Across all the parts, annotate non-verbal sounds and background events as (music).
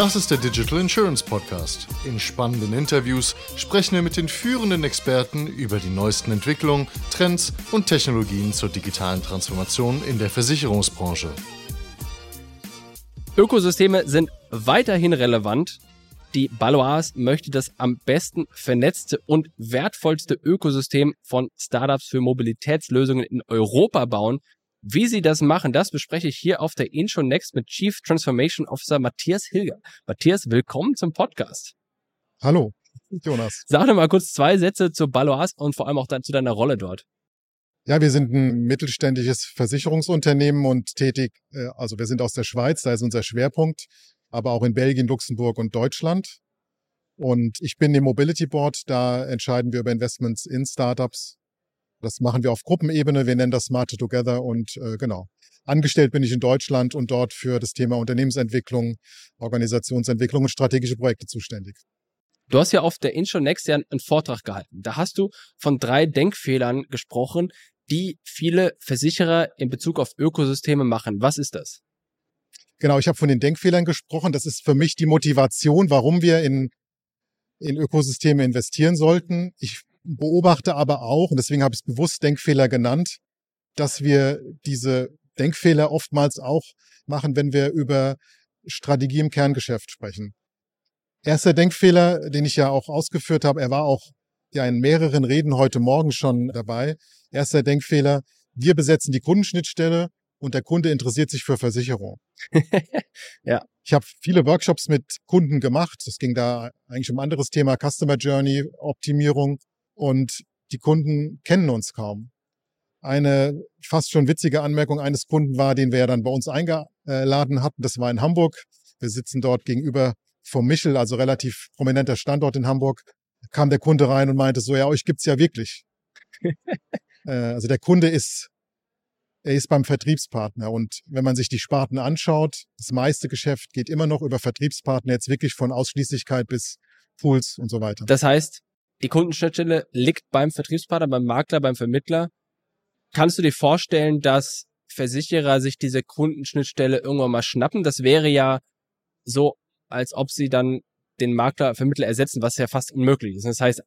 Das ist der Digital Insurance Podcast. In spannenden Interviews sprechen wir mit den führenden Experten über die neuesten Entwicklungen, Trends und Technologien zur digitalen Transformation in der Versicherungsbranche. Ökosysteme sind weiterhin relevant. Die Balois möchte das am besten vernetzte und wertvollste Ökosystem von Startups für Mobilitätslösungen in Europa bauen. Wie sie das machen, das bespreche ich hier auf der Intro Next mit Chief Transformation Officer Matthias Hilger. Matthias, willkommen zum Podcast. Hallo, Jonas. Sag doch mal kurz zwei Sätze zu Balois und vor allem auch dann zu deiner Rolle dort. Ja, wir sind ein mittelständisches Versicherungsunternehmen und tätig, äh, also wir sind aus der Schweiz, da ist unser Schwerpunkt, aber auch in Belgien, Luxemburg und Deutschland. Und ich bin im Mobility Board, da entscheiden wir über Investments in Startups das machen wir auf Gruppenebene. Wir nennen das Smart Together und äh, genau. Angestellt bin ich in Deutschland und dort für das Thema Unternehmensentwicklung, Organisationsentwicklung und strategische Projekte zuständig. Du hast ja auf der Intro Next Jahr einen Vortrag gehalten. Da hast du von drei Denkfehlern gesprochen, die viele Versicherer in Bezug auf Ökosysteme machen. Was ist das? Genau, ich habe von den Denkfehlern gesprochen. Das ist für mich die Motivation, warum wir in, in Ökosysteme investieren sollten. Ich beobachte aber auch, und deswegen habe ich es bewusst Denkfehler genannt, dass wir diese Denkfehler oftmals auch machen, wenn wir über Strategie im Kerngeschäft sprechen. Erster Denkfehler, den ich ja auch ausgeführt habe, er war auch ja in mehreren Reden heute Morgen schon dabei. Erster Denkfehler, wir besetzen die Kundenschnittstelle und der Kunde interessiert sich für Versicherung. (laughs) ja. Ich habe viele Workshops mit Kunden gemacht. Es ging da eigentlich um ein anderes Thema, Customer Journey, Optimierung. Und die Kunden kennen uns kaum. Eine fast schon witzige Anmerkung eines Kunden war, den wir ja dann bei uns eingeladen hatten. Das war in Hamburg. Wir sitzen dort gegenüber vom Michel, also relativ prominenter Standort in Hamburg. Kam der Kunde rein und meinte so, ja, euch gibt's ja wirklich. (laughs) Äh, also der Kunde ist, er ist beim Vertriebspartner. Und wenn man sich die Sparten anschaut, das meiste Geschäft geht immer noch über Vertriebspartner, jetzt wirklich von Ausschließlichkeit bis Pools und so weiter. Das heißt, die Kundenschnittstelle liegt beim Vertriebspartner, beim Makler, beim Vermittler. Kannst du dir vorstellen, dass Versicherer sich diese Kundenschnittstelle irgendwann mal schnappen? Das wäre ja so, als ob sie dann den Makler, Vermittler ersetzen, was ja fast unmöglich ist. Das heißt,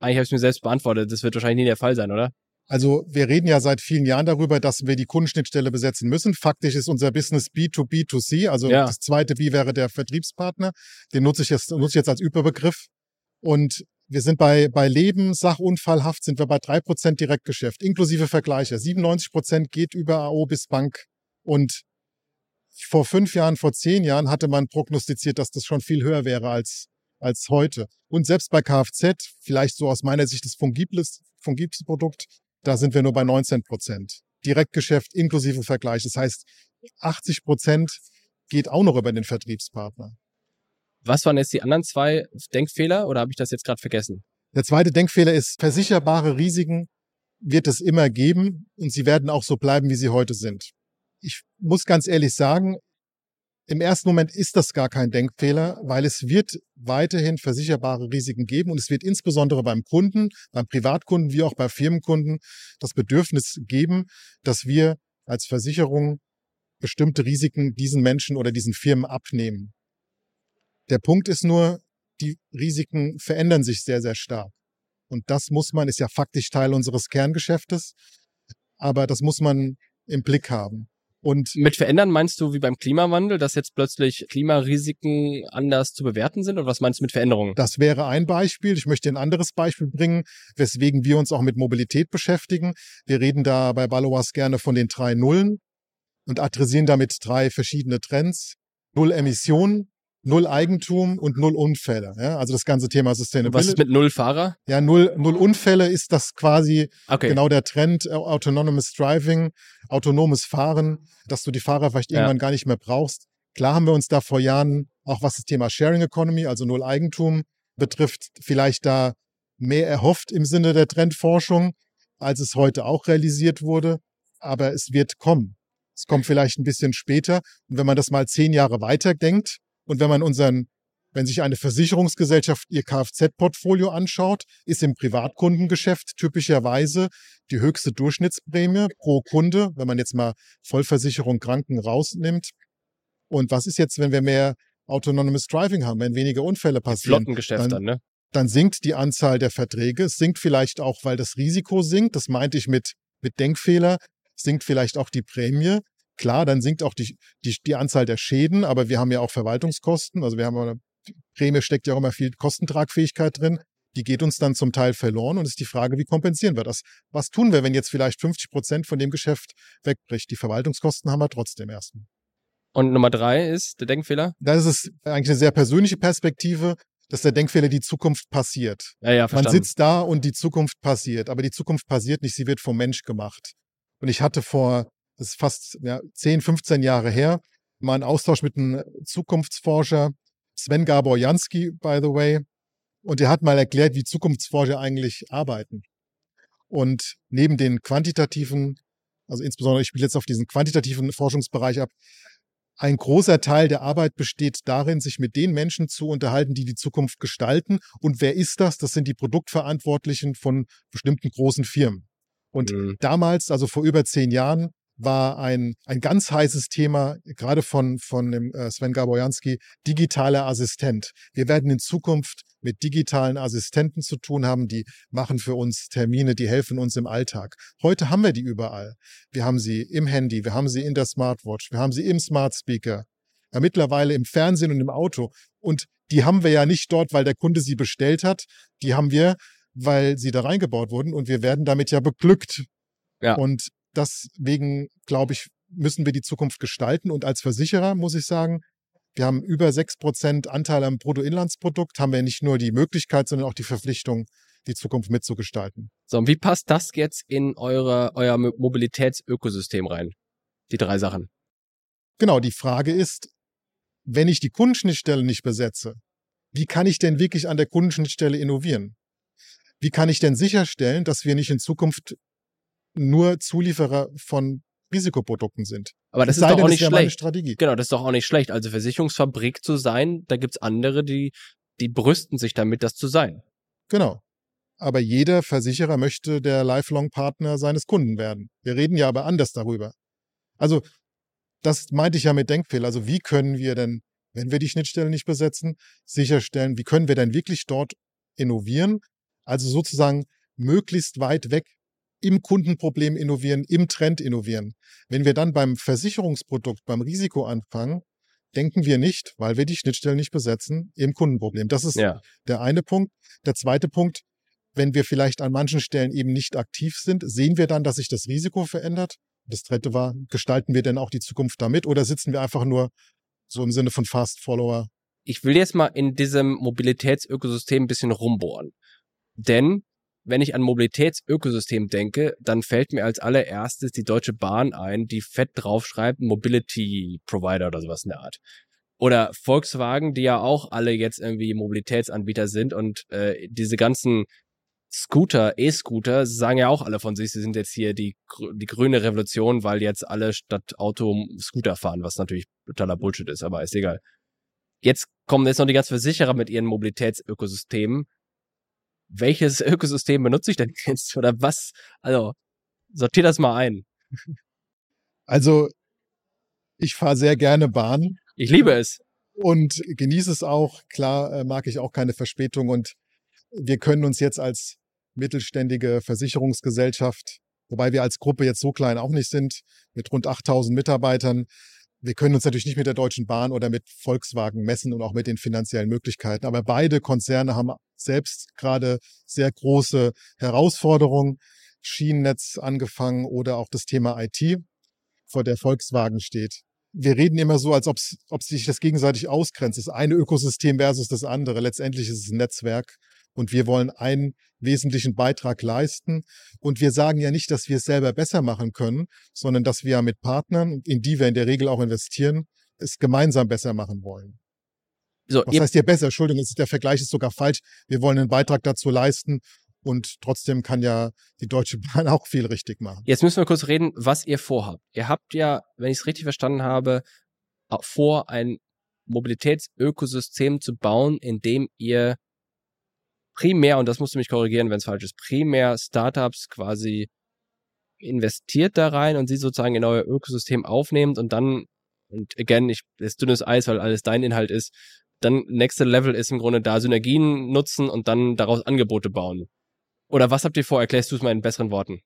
eigentlich habe ich mir selbst beantwortet, das wird wahrscheinlich nie der Fall sein, oder? Also wir reden ja seit vielen Jahren darüber, dass wir die Kundenschnittstelle besetzen müssen. Faktisch ist unser Business B2B2C, also ja. das zweite B wäre der Vertriebspartner. Den nutze ich jetzt, nutze ich jetzt als Überbegriff. Und wir sind bei, bei Leben, Sachunfallhaft sind wir bei drei Prozent Direktgeschäft, inklusive Vergleiche. 97 Prozent geht über AO bis Bank. Und vor fünf Jahren, vor zehn Jahren hatte man prognostiziert, dass das schon viel höher wäre als, als heute. Und selbst bei Kfz, vielleicht so aus meiner Sicht das fungibles Produkt, da sind wir nur bei 19 Prozent. Direktgeschäft inklusive Vergleich. Das heißt, 80 Prozent geht auch noch über den Vertriebspartner. Was waren jetzt die anderen zwei Denkfehler oder habe ich das jetzt gerade vergessen? Der zweite Denkfehler ist, versicherbare Risiken wird es immer geben und sie werden auch so bleiben, wie sie heute sind. Ich muss ganz ehrlich sagen, im ersten Moment ist das gar kein Denkfehler, weil es wird weiterhin versicherbare Risiken geben und es wird insbesondere beim Kunden, beim Privatkunden wie auch bei Firmenkunden das Bedürfnis geben, dass wir als Versicherung bestimmte Risiken diesen Menschen oder diesen Firmen abnehmen. Der Punkt ist nur, die Risiken verändern sich sehr, sehr stark. Und das muss man, ist ja faktisch Teil unseres Kerngeschäftes, aber das muss man im Blick haben. Und mit verändern meinst du wie beim Klimawandel, dass jetzt plötzlich Klimarisiken anders zu bewerten sind? Oder was meinst du mit Veränderungen? Das wäre ein Beispiel. Ich möchte ein anderes Beispiel bringen, weswegen wir uns auch mit Mobilität beschäftigen. Wir reden da bei Baloas gerne von den drei Nullen und adressieren damit drei verschiedene Trends. Null Emissionen, null Eigentum und null Unfälle. Ja? Also das ganze Thema Sustainability. Was ist mit null Fahrer? Ja, null, null Unfälle ist das quasi okay. genau der Trend, äh, Autonomous Driving, autonomes Fahren, dass du die Fahrer vielleicht ja. irgendwann gar nicht mehr brauchst. Klar haben wir uns da vor Jahren, auch was das Thema Sharing Economy, also null Eigentum betrifft, vielleicht da mehr erhofft im Sinne der Trendforschung, als es heute auch realisiert wurde. Aber es wird kommen. Es kommt vielleicht ein bisschen später. Und wenn man das mal zehn Jahre weiter denkt, und wenn man unseren, wenn sich eine Versicherungsgesellschaft ihr Kfz-Portfolio anschaut, ist im Privatkundengeschäft typischerweise die höchste Durchschnittsprämie pro Kunde, wenn man jetzt mal Vollversicherung Kranken rausnimmt. Und was ist jetzt, wenn wir mehr Autonomous Driving haben, wenn weniger Unfälle passieren. Flottengeschäft dann, dann, ne? Dann sinkt die Anzahl der Verträge. Es sinkt vielleicht auch, weil das Risiko sinkt. Das meinte ich mit, mit Denkfehler. Sinkt vielleicht auch die Prämie. Klar, dann sinkt auch die, die, die Anzahl der Schäden, aber wir haben ja auch Verwaltungskosten. Also wir haben eine Prämie steckt ja auch immer viel Kostentragfähigkeit drin. Die geht uns dann zum Teil verloren und ist die Frage, wie kompensieren wir das? Was tun wir, wenn jetzt vielleicht 50 Prozent von dem Geschäft wegbricht? Die Verwaltungskosten haben wir trotzdem erstmal. Und Nummer drei ist der Denkfehler? Das ist eigentlich eine sehr persönliche Perspektive, dass der Denkfehler die Zukunft passiert. Ja, ja, verstanden. Man sitzt da und die Zukunft passiert, aber die Zukunft passiert nicht, sie wird vom Mensch gemacht. Und ich hatte vor, das ist fast ja, 10, 15 Jahre her, mal einen Austausch mit einem Zukunftsforscher, Sven Gabor Jansky, by the way. Und er hat mal erklärt, wie Zukunftsforscher eigentlich arbeiten. Und neben den quantitativen, also insbesondere ich spiele jetzt auf diesen quantitativen Forschungsbereich ab, ein großer Teil der Arbeit besteht darin, sich mit den Menschen zu unterhalten, die die Zukunft gestalten. Und wer ist das? Das sind die Produktverantwortlichen von bestimmten großen Firmen. Und mhm. damals, also vor über zehn Jahren, war ein, ein ganz heißes Thema, gerade von, von dem äh, Sven Gabojanski, digitaler Assistent. Wir werden in Zukunft mit digitalen Assistenten zu tun haben, die machen für uns Termine, die helfen uns im Alltag. Heute haben wir die überall. Wir haben sie im Handy, wir haben sie in der Smartwatch, wir haben sie im Smart Speaker, ja, mittlerweile im Fernsehen und im Auto. Und die haben wir ja nicht dort, weil der Kunde sie bestellt hat. Die haben wir, weil sie da reingebaut wurden und wir werden damit ja beglückt. Ja. Und deswegen, glaube ich, müssen wir die Zukunft gestalten. Und als Versicherer muss ich sagen, wir haben über sechs Prozent Anteil am Bruttoinlandsprodukt, haben wir nicht nur die Möglichkeit, sondern auch die Verpflichtung, die Zukunft mitzugestalten. So, und wie passt das jetzt in eure, euer Mobilitätsökosystem rein? Die drei Sachen. Genau, die Frage ist, wenn ich die Kundenschnittstelle nicht besetze, wie kann ich denn wirklich an der Kundenschnittstelle innovieren? Wie kann ich denn sicherstellen, dass wir nicht in Zukunft nur Zulieferer von Risikoprodukten sind. Aber das, das ist doch auch nicht schlecht. Strategie. Genau, das ist doch auch nicht schlecht. Also Versicherungsfabrik zu sein, da gibt's andere, die, die brüsten sich damit, das zu sein. Genau. Aber jeder Versicherer möchte der Lifelong-Partner seines Kunden werden. Wir reden ja aber anders darüber. Also, das meinte ich ja mit Denkfehler. Also, wie können wir denn, wenn wir die Schnittstelle nicht besetzen, sicherstellen, wie können wir denn wirklich dort innovieren? Also sozusagen möglichst weit weg im Kundenproblem innovieren, im Trend innovieren. Wenn wir dann beim Versicherungsprodukt, beim Risiko anfangen, denken wir nicht, weil wir die Schnittstellen nicht besetzen, im Kundenproblem. Das ist ja. der eine Punkt. Der zweite Punkt, wenn wir vielleicht an manchen Stellen eben nicht aktiv sind, sehen wir dann, dass sich das Risiko verändert. Das dritte war, gestalten wir denn auch die Zukunft damit oder sitzen wir einfach nur so im Sinne von Fast Follower? Ich will jetzt mal in diesem Mobilitätsökosystem ein bisschen rumbohren. Denn wenn ich an Mobilitätsökosystem denke, dann fällt mir als allererstes die Deutsche Bahn ein, die fett draufschreibt Mobility Provider oder sowas in der Art. Oder Volkswagen, die ja auch alle jetzt irgendwie Mobilitätsanbieter sind und äh, diese ganzen Scooter, E-Scooter, sagen ja auch alle von sich, sie sind jetzt hier die, die grüne Revolution, weil jetzt alle statt Auto Scooter fahren, was natürlich totaler Bullshit ist, aber ist egal. Jetzt kommen jetzt noch die ganzen Versicherer mit ihren Mobilitätsökosystemen welches (laughs) Ökosystem benutze ich denn (laughs) jetzt? Oder was? Also, sortier das mal ein. Also, ich fahre sehr gerne Bahn. Ich liebe es. Und genieße es auch. Klar äh, mag ich auch keine Verspätung. Und wir können uns jetzt als mittelständige Versicherungsgesellschaft, wobei wir als Gruppe jetzt so klein auch nicht sind, mit rund 8000 Mitarbeitern, wir können uns natürlich nicht mit der Deutschen Bahn oder mit Volkswagen messen und auch mit den finanziellen Möglichkeiten. Aber beide Konzerne haben selbst gerade sehr große Herausforderungen. Schienennetz angefangen oder auch das Thema IT, vor der Volkswagen steht. Wir reden immer so, als ob sich das gegenseitig ausgrenzt. Das eine Ökosystem versus das andere. Letztendlich ist es ein Netzwerk und wir wollen einen wesentlichen Beitrag leisten. Und wir sagen ja nicht, dass wir es selber besser machen können, sondern dass wir mit Partnern, in die wir in der Regel auch investieren, es gemeinsam besser machen wollen. So, Was heißt hier besser? Entschuldigung, der Vergleich ist sogar falsch. Wir wollen einen Beitrag dazu leisten und trotzdem kann ja die Deutsche Bahn (laughs) auch viel richtig machen. Jetzt müssen wir kurz reden, was ihr vorhabt. Ihr habt ja, wenn ich es richtig verstanden habe, vor, ein Mobilitätsökosystem zu bauen, in dem ihr primär, und das musst du mich korrigieren, wenn es falsch ist, primär Startups quasi investiert da rein und sie sozusagen in euer Ökosystem aufnehmt und dann Und again, ich, das dünnes Eis, weil alles dein Inhalt ist. Dann nächste Level ist im Grunde da Synergien nutzen und dann daraus Angebote bauen. Oder was habt ihr vor? Erklärst du es mal in besseren Worten?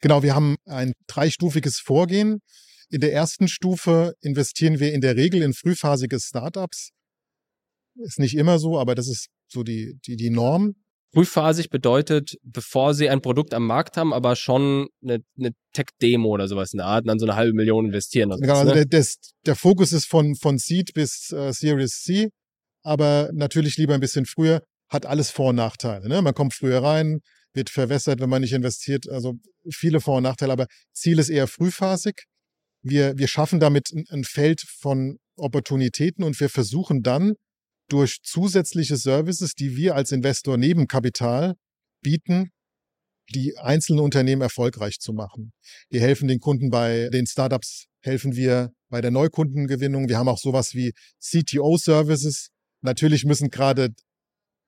Genau, wir haben ein dreistufiges Vorgehen. In der ersten Stufe investieren wir in der Regel in frühphasige Startups. Ist nicht immer so, aber das ist so die, die, die Norm. Frühphasig bedeutet, bevor sie ein Produkt am Markt haben, aber schon eine, eine Tech-Demo oder sowas in der Art und dann so eine halbe Million investieren. Genau, also ne? der, des, der Fokus ist von, von Seed bis äh, Series C, aber natürlich lieber ein bisschen früher, hat alles Vor- und Nachteile. Ne? Man kommt früher rein, wird verwässert, wenn man nicht investiert. Also viele Vor- und Nachteile, aber Ziel ist eher frühphasig. Wir, wir schaffen damit ein, ein Feld von Opportunitäten und wir versuchen dann durch zusätzliche Services, die wir als Investor neben Kapital bieten, die einzelnen Unternehmen erfolgreich zu machen. Wir helfen den Kunden bei den Startups, helfen wir bei der Neukundengewinnung. Wir haben auch sowas wie CTO-Services. Natürlich müssen gerade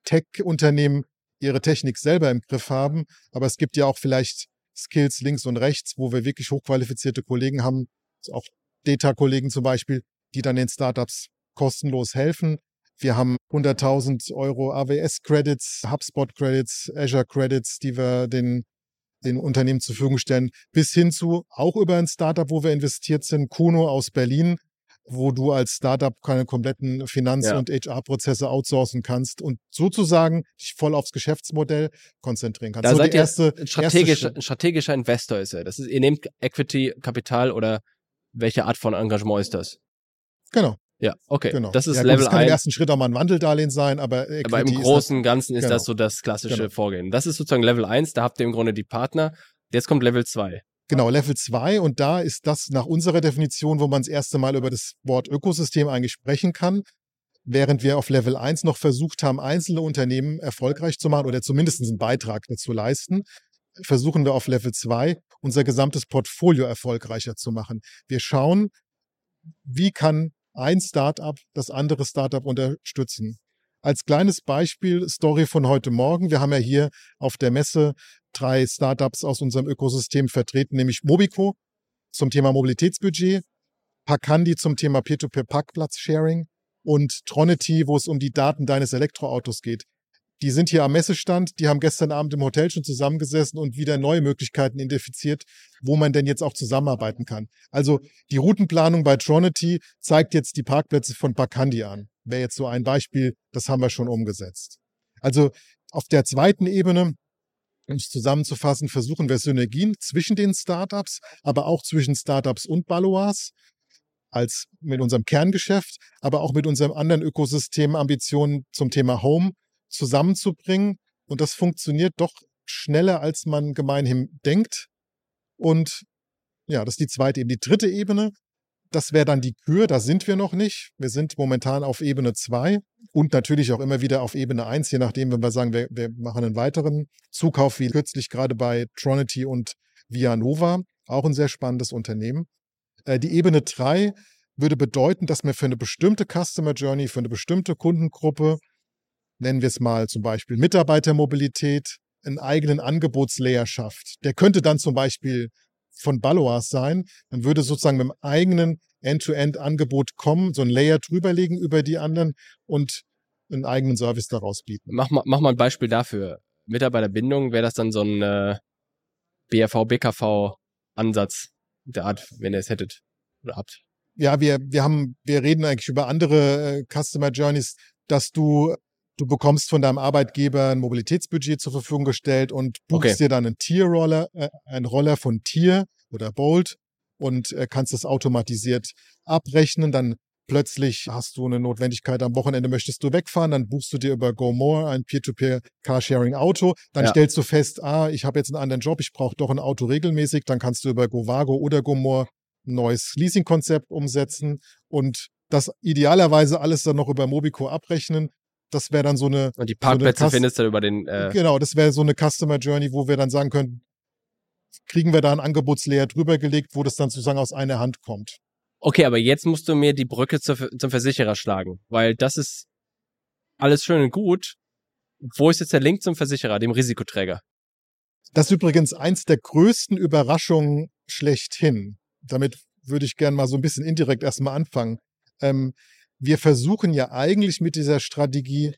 Tech-Unternehmen ihre Technik selber im Griff haben, aber es gibt ja auch vielleicht Skills links und rechts, wo wir wirklich hochqualifizierte Kollegen haben, auch Data-Kollegen zum Beispiel, die dann den Startups kostenlos helfen. Wir haben 100.000 Euro AWS-Credits, HubSpot-Credits, Azure-Credits, die wir den, den Unternehmen zur Verfügung stellen, bis hin zu auch über ein Startup, wo wir investiert sind, Kuno aus Berlin, wo du als Startup keine kompletten Finanz- ja. und HR-Prozesse outsourcen kannst und sozusagen dich voll aufs Geschäftsmodell konzentrieren kannst. Da so seid ihr erste, strategisch, erste strategischer Investor ist er. Das ist, ihr nehmt Equity, Kapital oder welche Art von Engagement ist das? Genau. Ja, okay. Genau. Das ist ja, Level Das kann 1. im ersten Schritt auch mal ein Wandeldarlehen sein, aber Equity Aber im Großen und Ganzen ist genau. das so das klassische genau. Vorgehen. Das ist sozusagen Level 1, da habt ihr im Grunde die Partner. Jetzt kommt Level 2. Genau, Level 2 und da ist das nach unserer Definition, wo man das erste Mal über das Wort Ökosystem eigentlich sprechen kann. Während wir auf Level 1 noch versucht haben, einzelne Unternehmen erfolgreich zu machen oder zumindest einen Beitrag dazu leisten, versuchen wir auf Level 2 unser gesamtes Portfolio erfolgreicher zu machen. Wir schauen, wie kann ein Startup das andere Startup unterstützen. Als kleines Beispiel, Story von heute Morgen. Wir haben ja hier auf der Messe drei Startups aus unserem Ökosystem vertreten, nämlich Mobico zum Thema Mobilitätsbudget, Pakandi zum Thema Peer-to-Peer-Parkplatz-Sharing und Tronity, wo es um die Daten deines Elektroautos geht. Die sind hier am Messestand, die haben gestern Abend im Hotel schon zusammengesessen und wieder neue Möglichkeiten identifiziert, wo man denn jetzt auch zusammenarbeiten kann. Also die Routenplanung bei Tronity zeigt jetzt die Parkplätze von Bakandi an. Wäre jetzt so ein Beispiel, das haben wir schon umgesetzt. Also auf der zweiten Ebene, um es zusammenzufassen, versuchen wir Synergien zwischen den Startups, aber auch zwischen Startups und Balois als mit unserem Kerngeschäft, aber auch mit unserem anderen Ökosystem Ambitionen zum Thema Home zusammenzubringen. Und das funktioniert doch schneller, als man gemeinhin denkt. Und ja, das ist die zweite Ebene. Die dritte Ebene, das wäre dann die Kür, da sind wir noch nicht. Wir sind momentan auf Ebene 2 und natürlich auch immer wieder auf Ebene 1, je nachdem, wenn wir sagen, wir, wir machen einen weiteren Zukauf, wie kürzlich gerade bei Tronity und Vianova, auch ein sehr spannendes Unternehmen. Äh, die Ebene 3 würde bedeuten, dass wir für eine bestimmte Customer Journey, für eine bestimmte Kundengruppe nennen wir es mal zum Beispiel Mitarbeitermobilität, einen eigenen Angebotslayer schafft. Der könnte dann zum Beispiel von Baloas sein. Man würde sozusagen mit einem eigenen End-to-End-Angebot kommen, so ein Layer drüberlegen über die anderen und einen eigenen Service daraus bieten. Mach mal, mach mal ein Beispiel dafür. Mitarbeiterbindung, wäre das dann so ein äh, BRV, BKV-Ansatz der Art, wenn ihr es hättet oder habt? Ja, wir, wir haben, wir reden eigentlich über andere äh, Customer Journeys, dass du Du bekommst von deinem Arbeitgeber ein Mobilitätsbudget zur Verfügung gestellt und buchst okay. dir dann einen Tier-Roller, äh, einen Roller von Tier oder Bolt und äh, kannst das automatisiert abrechnen. Dann plötzlich hast du eine Notwendigkeit, am Wochenende möchtest du wegfahren, dann buchst du dir über GoMore ein Peer-to-Peer Carsharing-Auto. Dann ja. stellst du fest, ah, ich habe jetzt einen anderen Job, ich brauche doch ein Auto regelmäßig. Dann kannst du über GoVago oder GoMore ein neues Leasing-Konzept umsetzen und das idealerweise alles dann noch über Mobico abrechnen das wäre dann so eine. Und die Parkplätze so findest du über den. Äh genau, das wäre so eine Customer Journey, wo wir dann sagen können, kriegen wir da ein Angebotslayer drüber gelegt, wo das dann sozusagen aus einer Hand kommt. Okay, aber jetzt musst du mir die Brücke zu, zum Versicherer schlagen, weil das ist alles schön und gut. Wo ist jetzt der Link zum Versicherer, dem Risikoträger? Das ist übrigens eins der größten Überraschungen schlechthin. Damit würde ich gern mal so ein bisschen indirekt erstmal anfangen. Ähm, wir versuchen ja eigentlich mit dieser Strategie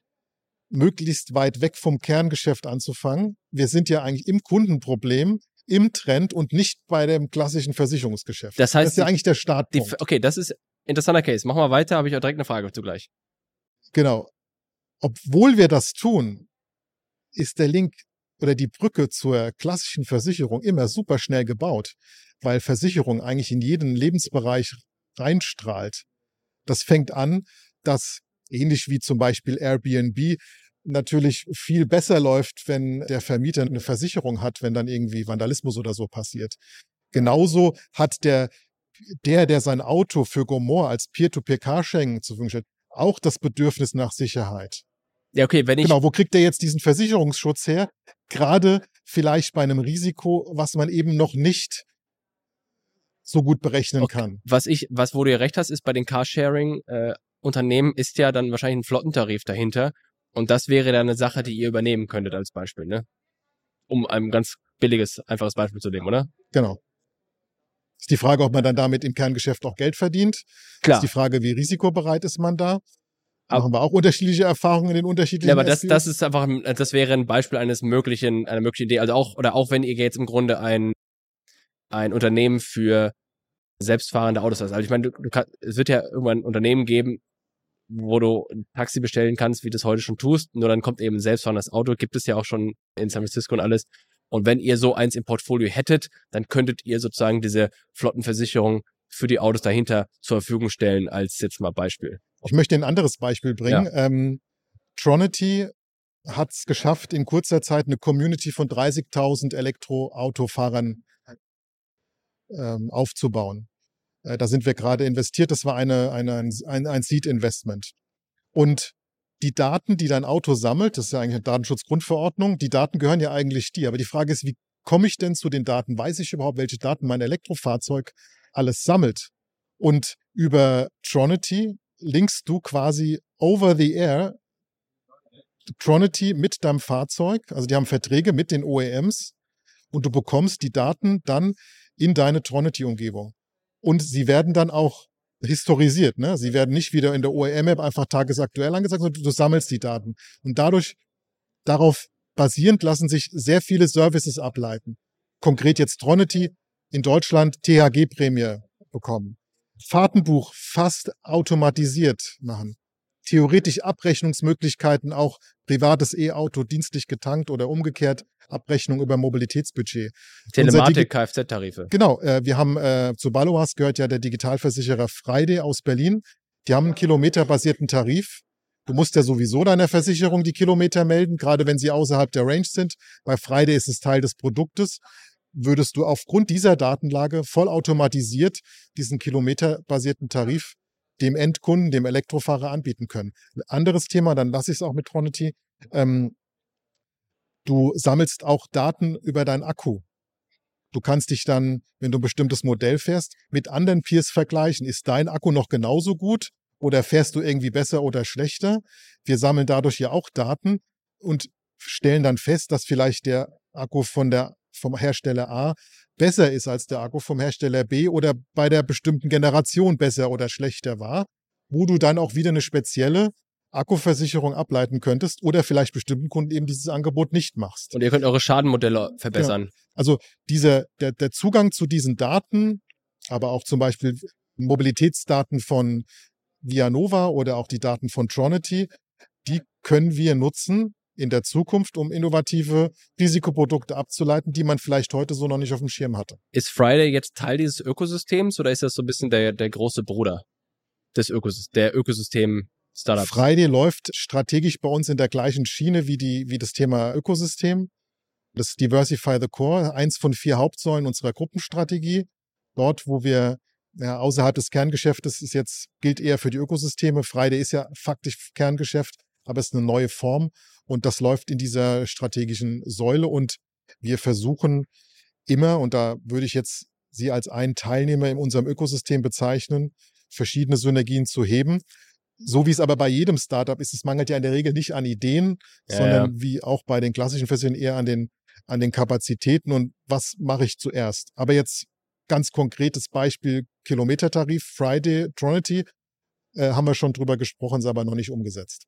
möglichst weit weg vom Kerngeschäft anzufangen. Wir sind ja eigentlich im Kundenproblem, im Trend und nicht bei dem klassischen Versicherungsgeschäft. Das heißt, das ist ja eigentlich der Die, Startpunkt. okay, das ist interessanter Case. Machen wir weiter, habe ich auch direkt eine Frage zugleich. Genau. Obwohl wir das tun, ist der Link oder die Brücke zur klassischen Versicherung immer super schnell gebaut, weil Versicherung eigentlich in jeden Lebensbereich reinstrahlt. Das fängt an, dass ähnlich wie zum Beispiel Airbnb natürlich viel besser läuft, wenn der Vermieter eine Versicherung hat, wenn dann irgendwie Vandalismus oder so passiert. Genauso hat der, der, der sein Auto für Gomor als Peer-to-Peer-Carsharing zur Verfügung stellt, auch das Bedürfnis nach Sicherheit. Ja, okay, wenn ich, Genau, wo kriegt er jetzt diesen Versicherungsschutz her? Gerade vielleicht bei einem Risiko, was man eben noch nicht so gut berechnen Okay. kann. was ich, was, wo du ja recht hast, ist bei den Carsharing-Unternehmen ist ja dann wahrscheinlich ein Flottentarif dahinter. Und das wäre dann eine Sache, die ihr übernehmen könntet als Beispiel, ne? Um ein ganz billiges, einfaches Beispiel zu nehmen, oder? Genau. Ist die Frage, ob man dann damit im Kerngeschäft auch Geld verdient. Klar. Ist die Frage, wie risikobereit ist man da? Aber- Machen wir auch unterschiedliche Erfahrungen in den unterschiedlichen Ja, aber das, das ist einfach, ein- das wäre ein Beispiel eines möglichen, einer möglichen Idee. Also auch, oder auch wenn ihr jetzt im Grunde ein, ein Unternehmen für selbstfahrende Autos hast. Also ich meine, du, du kann, es wird ja irgendwann ein Unternehmen geben, wo du ein Taxi bestellen kannst, wie du es heute schon tust. Nur dann kommt eben ein selbstfahrendes Auto, gibt es ja auch schon in San Francisco und alles. Und wenn ihr so eins im Portfolio hättet, dann könntet ihr sozusagen diese Flottenversicherung für die Autos dahinter zur Verfügung stellen, als jetzt mal Beispiel. Ich möchte ein anderes Beispiel bringen. Ähm, Tronity hat es geschafft, in kurzer Zeit eine Community von 30.000 Elektroautofahrern ähm, aufzubauen. Äh, da sind wir gerade investiert. Das war eine, eine, ein, ein Seed-Investment. Und die Daten, die dein Auto sammelt, das ist ja eigentlich eine Datenschutzgrundverordnung, die Daten gehören ja eigentlich dir. Aber die Frage ist, wie komme ich denn zu den Daten? Weiß ich überhaupt, welche Daten mein Elektrofahrzeug alles sammelt? Und über Tronity linkst du quasi over the air Tronity mit deinem Fahrzeug. Also die haben Verträge mit den OEMs und du bekommst die Daten dann in deine Tronity-Umgebung. Und sie werden dann auch historisiert. Ne? Sie werden nicht wieder in der OEM-App einfach tagesaktuell angezeigt, sondern du sammelst die Daten. Und dadurch, darauf basierend lassen sich sehr viele Services ableiten. Konkret jetzt Tronity in Deutschland THG-Prämie bekommen. Fahrtenbuch fast automatisiert machen. Theoretisch Abrechnungsmöglichkeiten, auch privates E-Auto dienstlich getankt oder umgekehrt Abrechnung über Mobilitätsbudget. Telematik, Kfz-Tarife. Genau, äh, wir haben äh, zu Baloas gehört ja der Digitalversicherer Friday aus Berlin. Die haben einen kilometerbasierten Tarif. Du musst ja sowieso deiner Versicherung die Kilometer melden, gerade wenn sie außerhalb der Range sind. Bei Friday ist es Teil des Produktes. Würdest du aufgrund dieser Datenlage vollautomatisiert diesen kilometerbasierten Tarif dem Endkunden, dem Elektrofahrer anbieten können. Anderes Thema, dann lasse ich es auch mit Tronity. Ähm, du sammelst auch Daten über deinen Akku. Du kannst dich dann, wenn du ein bestimmtes Modell fährst, mit anderen Peers vergleichen. Ist dein Akku noch genauso gut oder fährst du irgendwie besser oder schlechter? Wir sammeln dadurch ja auch Daten und stellen dann fest, dass vielleicht der Akku von der, vom Hersteller A besser ist als der Akku vom Hersteller B oder bei der bestimmten Generation besser oder schlechter war, wo du dann auch wieder eine spezielle Akkuversicherung ableiten könntest oder vielleicht bestimmten Kunden eben dieses Angebot nicht machst. Und ihr könnt eure Schadenmodelle verbessern. Also dieser, der, der Zugang zu diesen Daten, aber auch zum Beispiel Mobilitätsdaten von Vianova oder auch die Daten von Tronity, die können wir nutzen in der Zukunft, um innovative Risikoprodukte abzuleiten, die man vielleicht heute so noch nicht auf dem Schirm hatte. Ist Friday jetzt Teil dieses Ökosystems oder ist das so ein bisschen der, der große Bruder des Ökosys der Ökosystem-Startups? Friday läuft strategisch bei uns in der gleichen Schiene wie, die, wie das Thema Ökosystem. Das Diversify the Core, eins von vier Hauptsäulen unserer Gruppenstrategie. Dort, wo wir ja, außerhalb des Kerngeschäftes ist jetzt, gilt eher für die Ökosysteme. Friday ist ja faktisch Kerngeschäft, aber es ist eine neue Form und das läuft in dieser strategischen Säule und wir versuchen immer, und da würde ich jetzt Sie als einen Teilnehmer in unserem Ökosystem bezeichnen, verschiedene Synergien zu heben. So wie es aber bei jedem Startup ist, es mangelt ja in der Regel nicht an Ideen, Ja, sondern wie auch bei den klassischen Versicherungen eher an den, an den Kapazitäten und was mache ich zuerst. Aber jetzt ganz konkretes Beispiel Kilometertarif, Friday, Trinity, äh, haben wir schon drüber gesprochen, ist aber noch nicht umgesetzt.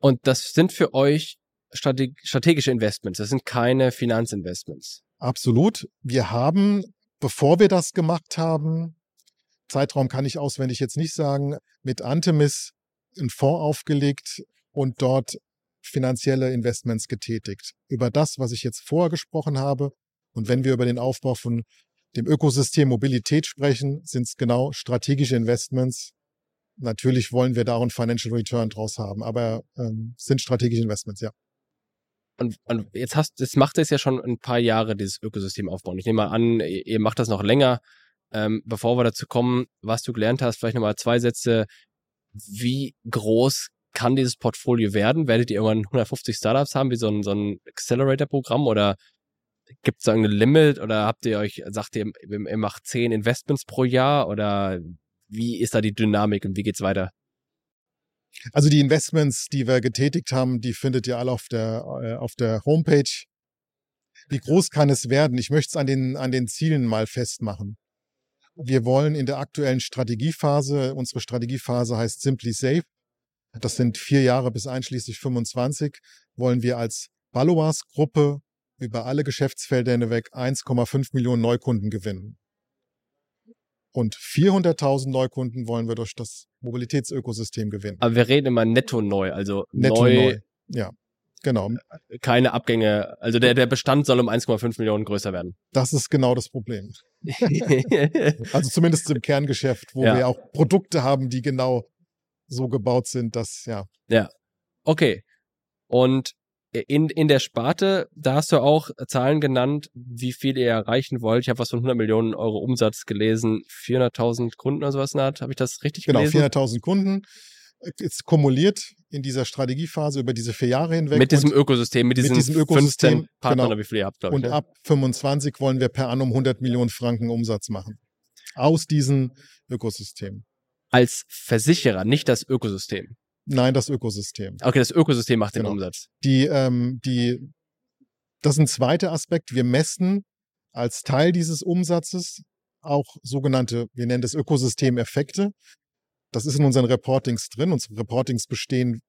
Und das sind für euch strate strategische Investments, das sind keine Finanzinvestments. Absolut. Wir haben, bevor wir das gemacht haben, Zeitraum kann ich auswendig jetzt nicht sagen, mit Antemis einen Fonds aufgelegt und dort finanzielle Investments getätigt. Über das, was ich jetzt vorher gesprochen habe. Und wenn wir über den Aufbau von dem Ökosystem Mobilität sprechen, sind es genau strategische Investments. Natürlich wollen wir da einen Financial Return draus haben, aber ähm, sind strategische Investments, ja. Und, und jetzt hast, jetzt macht es ja schon ein paar Jahre, dieses Ökosystem aufbauen. Ich nehme mal an, ihr, macht das noch länger. Ähm, bevor wir dazu kommen, was du gelernt hast, vielleicht nochmal zwei Sätze. Wie groß kann dieses Portfolio werden? Werdet ihr irgendwann 150 Startups haben, wie so ein, so ein Accelerator-Programm oder gibt es da ein Limit oder habt ihr euch, sagt ihr, ihr macht zehn Investments pro Jahr oder wie ist da die Dynamik und wie geht's weiter? Also die Investments, die wir getätigt haben, die findet ihr alle auf der, äh, auf der Homepage. Wie groß kann es werden? Ich möchte es an den, an den Zielen mal festmachen. Wir wollen in der aktuellen Strategiephase, unsere Strategiephase heißt Simply Safe, das sind vier Jahre bis einschließlich 25, wollen wir als Baloas-Gruppe über alle Geschäftsfelder hinweg 1,5 Millionen Neukunden gewinnen. Und 400.000 Neukunden wollen wir durch das Mobilitätsökosystem gewinnen. Aber wir reden immer netto neu, also Netto neu, neu. Ja, genau. keine Abgänge. Also der, der Bestand soll um 1,5 Millionen größer werden. Das ist genau das Problem. (laughs) Also zumindest im Kerngeschäft, wo Ja. wir auch Produkte haben, die genau so gebaut sind, dass, ja. okay. Und in, in der Sparte, da hast du auch Zahlen genannt, wie viel ihr erreichen wollt. Ich habe was von 100 Millionen Euro Umsatz gelesen, 400.000 Kunden oder sowas in der Art. Habe ich das richtig Genau, gelesen? 400.000 Kunden. Ist kumuliert in dieser Strategiephase über diese vier Jahre hinweg. mit diesem Ökosystem, mit diesen diesem Ökosystem, 15 Partnern, genau. wie viele ihr habt, glaube ich. und Ne? ab 25 wollen wir per annum 100 Millionen Franken Umsatz machen. Aus diesem Ökosystem. Als Versicherer, nicht das Ökosystem. Nein, das Ökosystem. Okay, das Ökosystem macht den Genau. Umsatz. Die, ähm, die, das ist ein zweiter Aspekt. Wir messen als Teil dieses Umsatzes auch sogenannte, wir nennen das Ökosystemeffekte. Das ist in unseren Reportings drin. Unsere Reportings bestehen,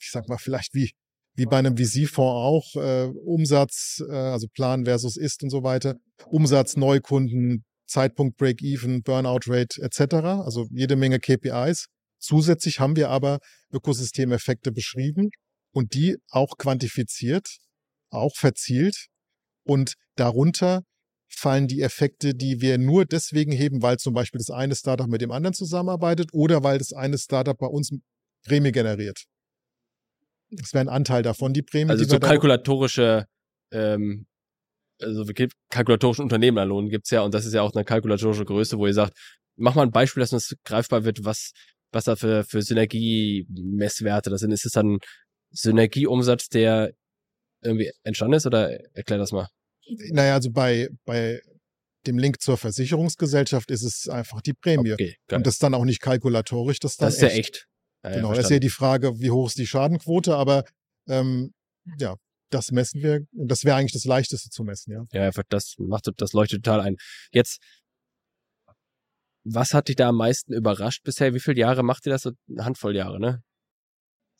ich sag mal, vielleicht wie, wie bei einem VC-Fonds auch, äh, Umsatz, äh, also Plan versus Ist und so weiter, Umsatz, Neukunden, Zeitpunkt Break-Even, Burnout-Rate etc., also jede Menge KPIs. Zusätzlich haben wir aber Ökosystemeffekte beschrieben und die auch quantifiziert, auch verzielt. Und darunter fallen die Effekte, die wir nur deswegen heben, weil zum Beispiel das eine Startup mit dem anderen zusammenarbeitet oder weil das eine Startup bei uns Prämie generiert. Das wäre ein Anteil davon, die Prämie. Also die so kalkulatorische, ähm, also kalkulatorischen Unternehmerlohn gibt's ja und das ist ja auch eine kalkulatorische Größe, wo ihr sagt, mach mal ein Beispiel, dass uns greifbar wird, was, was da für, für Synergiemesswerte das sind. Ist es dann Synergieumsatz, der irgendwie entstanden ist oder erklär das mal? Naja, also bei, bei dem Link zur Versicherungsgesellschaft ist es einfach die Prämie. Okay. Und das ist dann auch nicht kalkulatorisch, das das ist ja echt. echt. Ja, ja, Genau, das ist ja verstanden. die Frage, wie hoch ist die Schadenquote, aber ähm, ja, das messen wir und das wäre eigentlich das Leichteste zu messen, ja. Ja, das macht, das leuchtet total ein. Jetzt, was hat dich da am meisten überrascht bisher? Wie viele Jahre macht ihr das? Eine Handvoll Jahre, ne?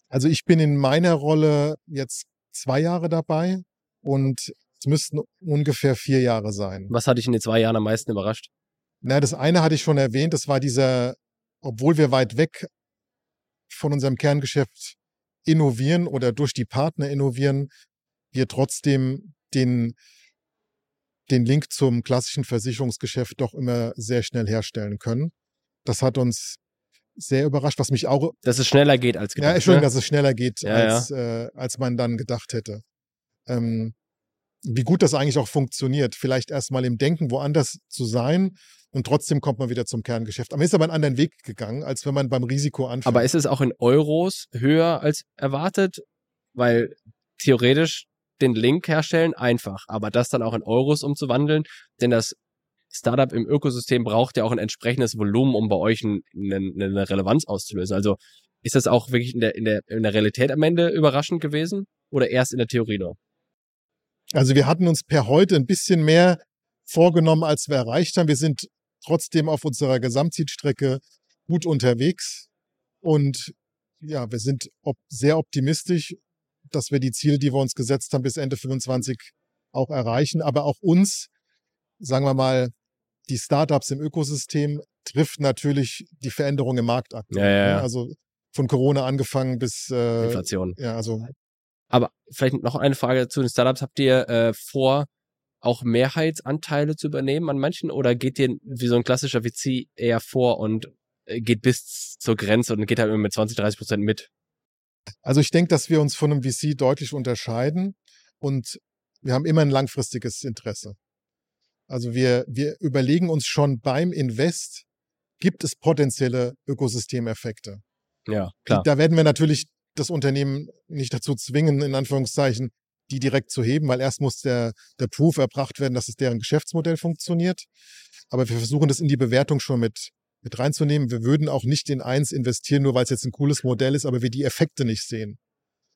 Also ich bin in meiner Rolle jetzt zwei Jahre dabei und es müssten ungefähr vier Jahre sein. Was hat dich in den zwei Jahren am meisten überrascht? Na, das eine hatte ich schon erwähnt, das war dieser, obwohl wir weit weg von unserem Kerngeschäft innovieren oder durch die Partner innovieren, wir trotzdem den, den Link zum klassischen Versicherungsgeschäft doch immer sehr schnell herstellen können. Das hat uns sehr überrascht, was mich auch, Dass es schneller geht als gedacht. ja, Entschuldigung, ne? dass es schneller geht, Ja, als, Äh, als man dann gedacht hätte. Ähm, wie gut das eigentlich auch funktioniert. Vielleicht erstmal im Denken woanders zu sein und trotzdem kommt man wieder zum Kerngeschäft. Man ist aber einen anderen Weg gegangen, als wenn man beim Risiko anfängt. Aber ist es auch in Euros höher als erwartet? Weil theoretisch den Link herstellen einfach, aber das dann auch in Euros umzuwandeln, denn das Startup im Ökosystem braucht ja auch ein entsprechendes Volumen, um bei euch ein, eine, eine Relevanz auszulösen. Also ist das auch wirklich in der, in, der, in der Realität am Ende überraschend gewesen oder erst in der Theorie nur? Also wir hatten uns per heute ein bisschen mehr vorgenommen, als wir erreicht haben. Wir sind trotzdem auf unserer Gesamtzielstrecke gut unterwegs und ja, wir sind op sehr optimistisch, dass wir die Ziele, die wir uns gesetzt haben, bis Ende 25 auch erreichen. Aber auch uns, sagen wir mal, die Startups im Ökosystem trifft natürlich die Veränderung im Markt aktuell. Ja, ja, ja. ne? Also von Corona angefangen bis äh, Inflation. ja, also Aber vielleicht noch eine Frage zu den Startups. Habt ihr äh, vor, auch Mehrheitsanteile zu übernehmen an manchen oder geht ihr wie so ein klassischer VC eher vor und äh, geht bis zur Grenze und geht halt immer mit 20, 30 Prozent mit? Also ich denke, dass wir uns von einem VC deutlich unterscheiden und wir haben immer ein langfristiges Interesse. Also wir, wir überlegen uns schon beim Invest, gibt es potenzielle Ökosystemeffekte. Ja, klar. Da werden wir natürlich das Unternehmen nicht dazu zwingen, in Anführungszeichen, die direkt zu heben, weil erst muss der, der Proof erbracht werden, dass es deren Geschäftsmodell funktioniert. Aber wir versuchen das in die Bewertung schon mit, mit reinzunehmen. Wir würden auch nicht in eins investieren, nur weil es jetzt ein cooles Modell ist, aber wir die Effekte nicht sehen.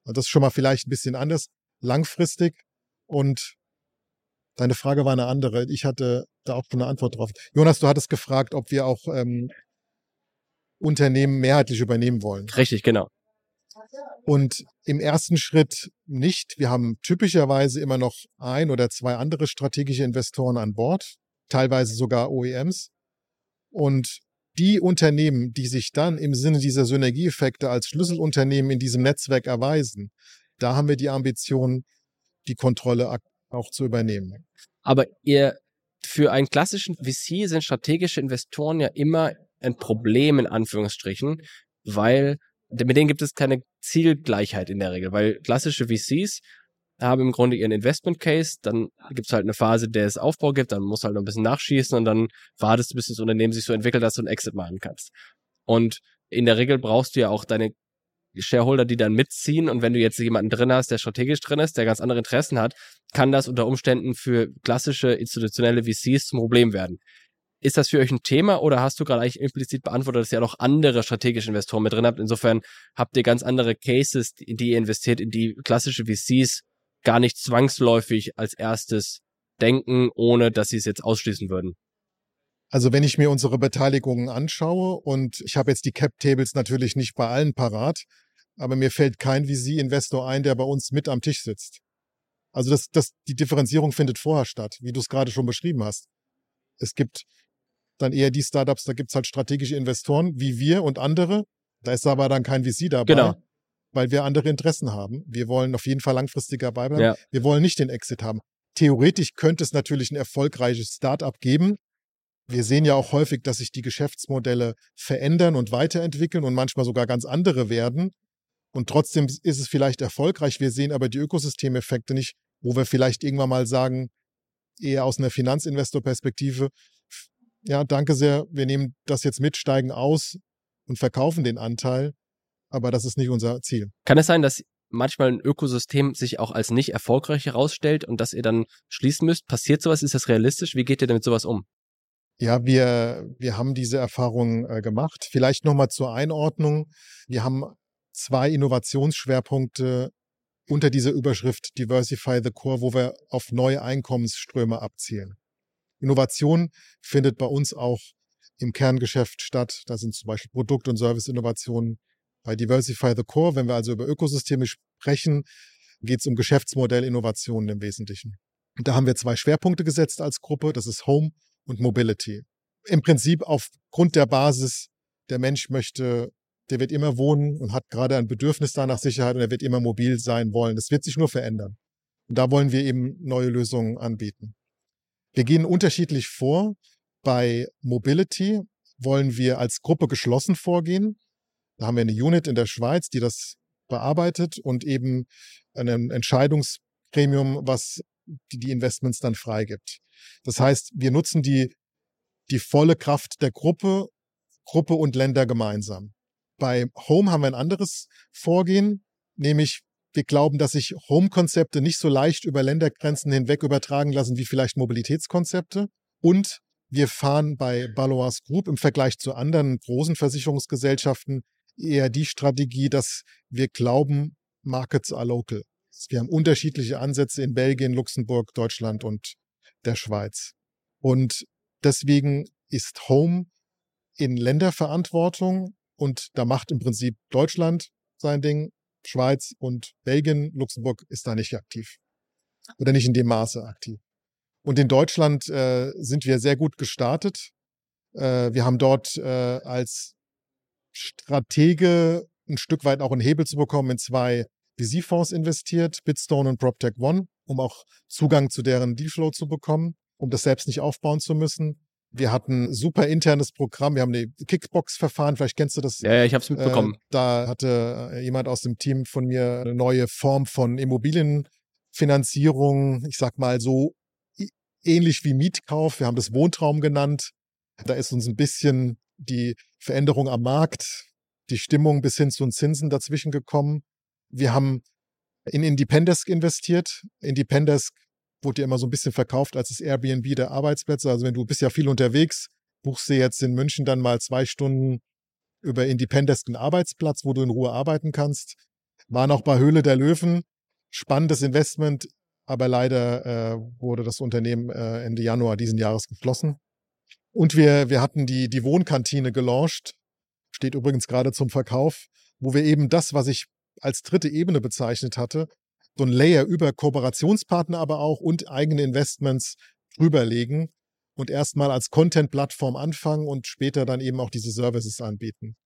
Und das ist schon mal vielleicht ein bisschen anders, langfristig. Und deine Frage war eine andere. Ich hatte da auch schon eine Antwort drauf. Jonas, du hattest gefragt, ob wir auch ähm, Unternehmen mehrheitlich übernehmen wollen. Richtig, genau. Und im ersten Schritt nicht. Wir haben typischerweise immer noch ein oder zwei andere strategische Investoren an Bord, teilweise sogar OEMs. Und die Unternehmen, die sich dann im Sinne dieser Synergieeffekte als Schlüsselunternehmen in diesem Netzwerk erweisen, da haben wir die Ambition, die Kontrolle auch zu übernehmen. Aber ihr, für einen klassischen VC sind strategische Investoren ja immer ein Problem in Anführungsstrichen, weil mit denen gibt es keine Zielgleichheit in der Regel, weil klassische VCs haben im Grunde ihren Investment Case, dann gibt es halt eine Phase, der es Aufbau gibt, dann musst du halt noch ein bisschen nachschießen und dann wartest du, bis das Unternehmen sich so entwickelt, dass du einen Exit machen kannst. Und in der Regel brauchst du ja auch deine Shareholder, die dann mitziehen. Und wenn du jetzt jemanden drin hast, der strategisch drin ist, der ganz andere Interessen hat, kann das unter Umständen für klassische institutionelle VCs zum Problem werden. Ist das für euch ein Thema oder hast du gerade eigentlich implizit beantwortet, dass ihr auch andere strategische Investoren mit drin habt? Insofern habt ihr ganz andere Cases, in die ihr investiert, in die klassische VCs gar nicht zwangsläufig als erstes denken, ohne dass sie es jetzt ausschließen würden. Also wenn ich mir unsere Beteiligungen anschaue und ich habe jetzt die Cap-Tables natürlich nicht bei allen parat, aber mir fällt kein VC-Investor ein, der bei uns mit am Tisch sitzt. Also das, das, die Differenzierung findet vorher statt, wie du es gerade schon beschrieben hast. Es gibt dann eher die Startups, da gibt's halt strategische Investoren wie wir und andere. Da ist aber dann kein VC dabei, Genau. Weil wir andere Interessen haben. Wir wollen auf jeden Fall langfristig dabei bleiben. Ja. Wir wollen nicht den Exit haben. Theoretisch könnte es natürlich ein erfolgreiches Startup geben. Wir sehen ja auch häufig, dass sich die Geschäftsmodelle verändern und weiterentwickeln und manchmal sogar ganz andere werden. Und trotzdem ist es vielleicht erfolgreich. Wir sehen aber die Ökosystemeffekte nicht, wo wir vielleicht irgendwann mal sagen, eher aus einer Finanzinvestorperspektive, ja, danke sehr, wir nehmen das jetzt mit, steigen aus und verkaufen den Anteil. Aber das ist nicht unser Ziel. Kann es sein, dass manchmal ein Ökosystem sich auch als nicht erfolgreich herausstellt und dass ihr dann schließen müsst? Passiert sowas? Ist das realistisch? Wie geht ihr damit sowas um? Ja, wir, wir haben diese Erfahrung äh, gemacht. Vielleicht nochmal zur Einordnung. Wir haben zwei Innovationsschwerpunkte unter dieser Überschrift Diversify the Core, wo wir auf neue Einkommensströme abzielen. Innovation findet bei uns auch im Kerngeschäft statt. Da sind zum Beispiel Produkt- und Serviceinnovationen. Bei Diversify the Core, wenn wir also über Ökosysteme sprechen, geht es um Geschäftsmodellinnovationen im Wesentlichen. Und da haben wir zwei Schwerpunkte gesetzt als Gruppe. Das ist Home und Mobility. Im Prinzip aufgrund der Basis, der Mensch möchte, der wird immer wohnen und hat gerade ein Bedürfnis da nach Sicherheit und er wird immer mobil sein wollen. Das wird sich nur verändern. Und da wollen wir eben neue Lösungen anbieten. Wir gehen unterschiedlich vor. Bei Mobility wollen wir als Gruppe geschlossen vorgehen. Da haben wir eine Unit in der Schweiz, die das bearbeitet und eben ein Entscheidungsgremium, was die, Investments dann freigibt. Das heißt, wir nutzen die, die volle Kraft der Gruppe, Gruppe und Länder gemeinsam. Bei Home haben wir ein anderes Vorgehen, nämlich wir glauben, dass sich Home-Konzepte nicht so leicht über Ländergrenzen hinweg übertragen lassen wie vielleicht Mobilitätskonzepte. Und wir fahren bei Balois Group im Vergleich zu anderen großen Versicherungsgesellschaften eher die Strategie, dass wir glauben, Markets are local. Wir haben unterschiedliche Ansätze in Belgien, Luxemburg, Deutschland und der Schweiz. Und deswegen ist Home in Länderverantwortung und da macht im Prinzip Deutschland sein Ding, Schweiz und Belgien, Luxemburg ist da nicht aktiv. Oder nicht in dem Maße aktiv. Und in Deutschland äh, sind wir sehr gut gestartet. Äh, wir haben dort äh, als Stratege ein Stück weit auch einen Hebel zu bekommen in zwei VC-Fonds investiert, Bitstone und PropTech One, um auch Zugang zu deren Dealflow zu bekommen, um das selbst nicht aufbauen zu müssen. Wir hatten super internes Programm. Wir haben die Kickbox-Verfahren. Vielleicht kennst du das. Ja, ja ich habe es mitbekommen. Äh, da hatte äh, jemand aus dem Team von mir eine neue Form von Immobilienfinanzierung. Ich sag mal so ähnlich wie Mietkauf. Wir haben das Wohntraum genannt. Da ist uns ein bisschen die Veränderung am Markt, die Stimmung bis hin zu den Zinsen dazwischen gekommen. Wir haben in Independesk investiert. Independesk wurde ja immer so ein bisschen verkauft als das Airbnb der Arbeitsplätze. Also wenn du bist ja viel unterwegs, buchst du jetzt in München dann mal zwei Stunden über Independesk einen Arbeitsplatz, wo du in Ruhe arbeiten kannst. War noch bei Höhle der Löwen. Spannendes Investment, aber leider äh, wurde das Unternehmen äh, Ende Januar diesen Jahres geschlossen. Und wir, wir hatten die, die Wohnkantine gelauncht, steht übrigens gerade zum Verkauf, wo wir eben das, was ich als dritte Ebene bezeichnet hatte, so ein Layer über Kooperationspartner aber auch und eigene Investments drüberlegen und erstmal als Content-Plattform anfangen und später dann eben auch diese Services anbieten.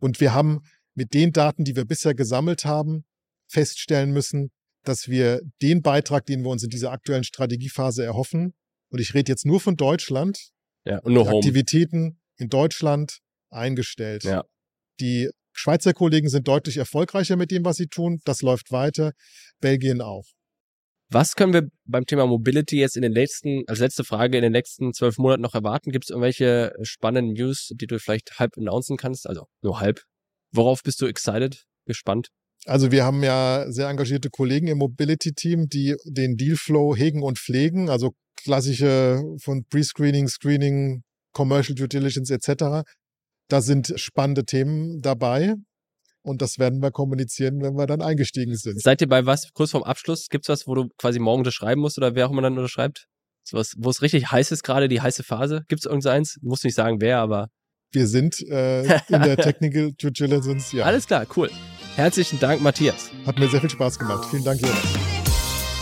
Und wir haben mit den Daten, die wir bisher gesammelt haben, feststellen müssen, dass wir den Beitrag, den wir uns in dieser aktuellen Strategiephase erhoffen, und ich rede jetzt nur von Deutschland, ja, und nur Aktivitäten in Deutschland eingestellt. Ja. Die Schweizer Kollegen sind deutlich erfolgreicher mit dem, was sie tun. Das läuft weiter. Belgien auch. Was können wir beim Thema Mobility jetzt in den letzten, als letzte Frage, in den nächsten zwölf Monaten noch erwarten? Gibt es irgendwelche spannenden News, die du vielleicht halb announcen kannst? Also nur halb. Worauf bist du excited, gespannt? Also wir haben ja sehr engagierte Kollegen im Mobility-Team, die den Dealflow hegen und pflegen, also klassische von Pre-Screening, Screening, Commercial Due Diligence etc. Da sind spannende Themen dabei. Und das werden wir kommunizieren, wenn wir dann eingestiegen sind. Seid ihr bei was kurz vorm Abschluss? Gibt es was, wo du quasi morgen unterschreiben musst oder wer auch immer dann unterschreibt? So was, wo es richtig heiß ist gerade, die heiße Phase? Gibt es irgendeins? Muss nicht sagen, wer, aber. Wir sind äh, in der Technical Due Diligence, ja. Alles klar, cool. Herzlichen Dank, Matthias. Hat mir sehr viel Spaß gemacht. Vielen Dank, Jonas.